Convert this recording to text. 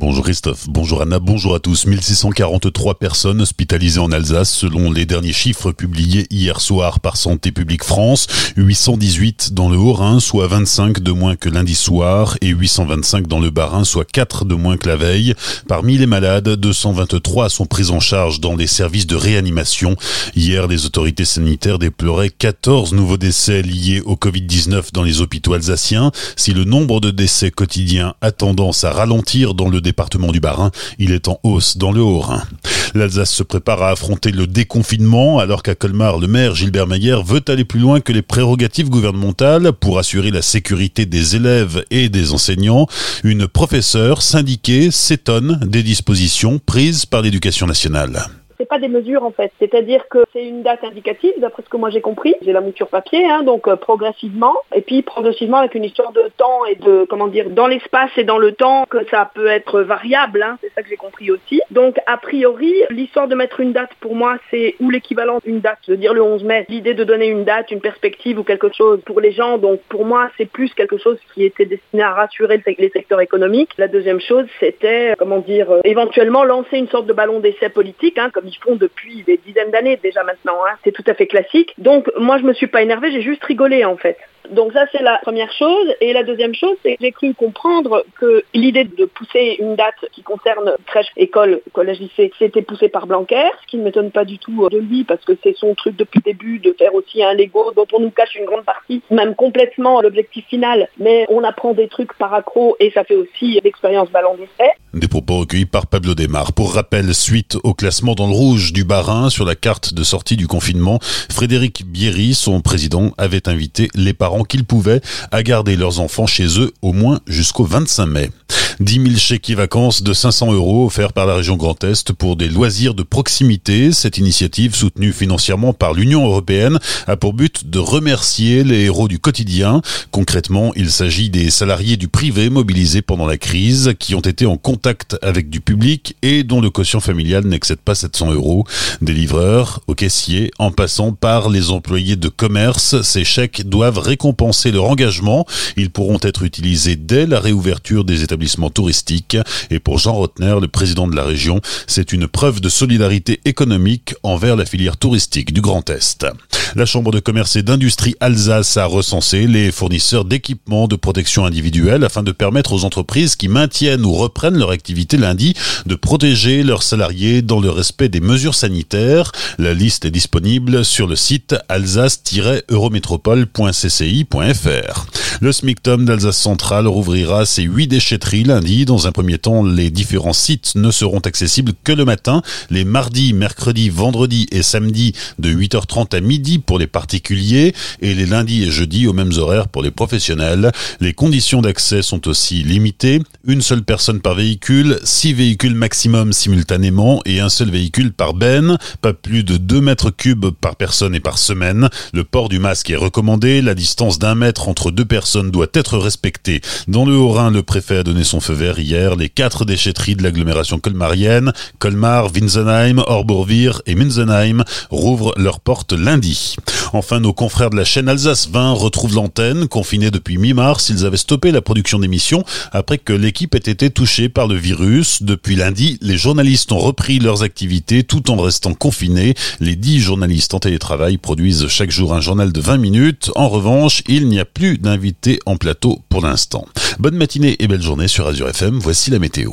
Bonjour Christophe, bonjour Anna, bonjour à tous. 1643 personnes hospitalisées en Alsace selon les derniers chiffres publiés hier soir par Santé publique France. 818 dans le Haut-Rhin, soit 25 de moins que lundi soir et 825 dans le Bas-Rhin, soit 4 de moins que la veille. Parmi les malades, 223 sont pris en charge dans les services de réanimation. Hier, les autorités sanitaires déploraient 14 nouveaux décès liés au Covid-19 dans les hôpitaux alsaciens. Si le nombre de décès quotidiens a tendance à ralentir dans le département du Bas-Rhin, il est en hausse dans le Haut-Rhin. L'Alsace se prépare à affronter le déconfinement alors qu'à Colmar, le maire Gilbert Mayer veut aller plus loin que les prérogatives gouvernementales pour assurer la sécurité des élèves et des enseignants. Une professeure syndiquée s'étonne des dispositions prises par l'éducation nationale c'est pas des mesures en fait. C'est-à-dire que c'est une date indicative, d'après ce que moi j'ai compris. J'ai la mouture papier, hein, donc euh, progressivement, et puis progressivement avec une histoire de temps et de comment dire dans l'espace et dans le temps que ça peut être variable. Hein, c'est ça que j'ai compris aussi. Donc a priori, l'histoire de mettre une date pour moi, c'est ou l'équivalent d'une date, de dire le 11 mai. L'idée de donner une date, une perspective ou quelque chose pour les gens. Donc pour moi, c'est plus quelque chose qui était destiné à rassurer les secteurs économiques. La deuxième chose, c'était comment dire euh, éventuellement lancer une sorte de ballon d'essai politique, hein, comme ils font depuis des dizaines d'années déjà maintenant. Hein. C'est tout à fait classique. Donc moi je me suis pas énervée, j'ai juste rigolé en fait. Donc ça c'est la première chose. Et la deuxième chose, c'est que j'ai cru comprendre que l'idée de pousser une date qui concerne crèche, école, collège, lycée, c'était poussé par Blanquer, ce qui ne m'étonne pas du tout de lui parce que c'est son truc depuis le début de faire aussi un Lego dont on nous cache une grande partie, même complètement l'objectif final. Mais on apprend des trucs par accro et ça fait aussi l'expérience ballon d'essai. Des propos recueillis par Pablo Desmar. Pour rappel, suite au classement dans le rouge du Barin sur la carte de sortie du confinement, Frédéric Bierry, son président, avait invité les parents qu'ils pouvaient à garder leurs enfants chez eux au moins jusqu'au 25 mai. 10 000 chèques vacances de 500 euros offerts par la région Grand Est pour des loisirs de proximité. Cette initiative, soutenue financièrement par l'Union européenne, a pour but de remercier les héros du quotidien. Concrètement, il s'agit des salariés du privé mobilisés pendant la crise, qui ont été en contact avec du public et dont le quotient familial n'excède pas 700 euros. Des livreurs aux caissiers, en passant par les employés de commerce, ces chèques doivent récompenser leur engagement. Ils pourront être utilisés dès la réouverture des établissements touristique. Et pour Jean Rotner, le président de la région, c'est une preuve de solidarité économique envers la filière touristique du Grand Est. La Chambre de commerce et d'industrie Alsace a recensé les fournisseurs d'équipements de protection individuelle afin de permettre aux entreprises qui maintiennent ou reprennent leur activité lundi de protéger leurs salariés dans le respect des mesures sanitaires. La liste est disponible sur le site Le SMICTOM d'Alsace Centrale rouvrira ses huit déchetteries lundi. Dans un premier temps, les différents sites ne seront accessibles que le matin, les mardis, mercredis, vendredis et samedis de 8h30 à midi pour les particuliers et les lundis et jeudis aux mêmes horaires pour les professionnels. Les conditions d'accès sont aussi limitées. Une seule personne par véhicule, six véhicules maximum simultanément et un seul véhicule par benne, pas plus de 2 mètres cubes par personne et par semaine. Le port du masque est recommandé, la distance d'un mètre entre deux personnes doit être respectée. Dans le Haut-Rhin, le préfet a donné son feu vert hier. Les quatre déchetteries de l'agglomération colmarienne, Colmar, Winsenheim, Orbourvire et Munzenheim, rouvrent leurs portes lundi. Enfin, nos confrères de la chaîne Alsace 20 retrouvent l'antenne. Confinés depuis mi-mars, ils avaient stoppé la production d'émissions après que l'équipe ait été touchée par le virus. Depuis lundi, les journalistes ont repris leurs activités tout en restant confinés. Les dix journalistes en télétravail produisent chaque jour un journal de 20 minutes. En revanche, il n'y a plus d'invités en plateau pour l'instant. Bonne matinée et belle journée sur Azure FM. Voici la météo.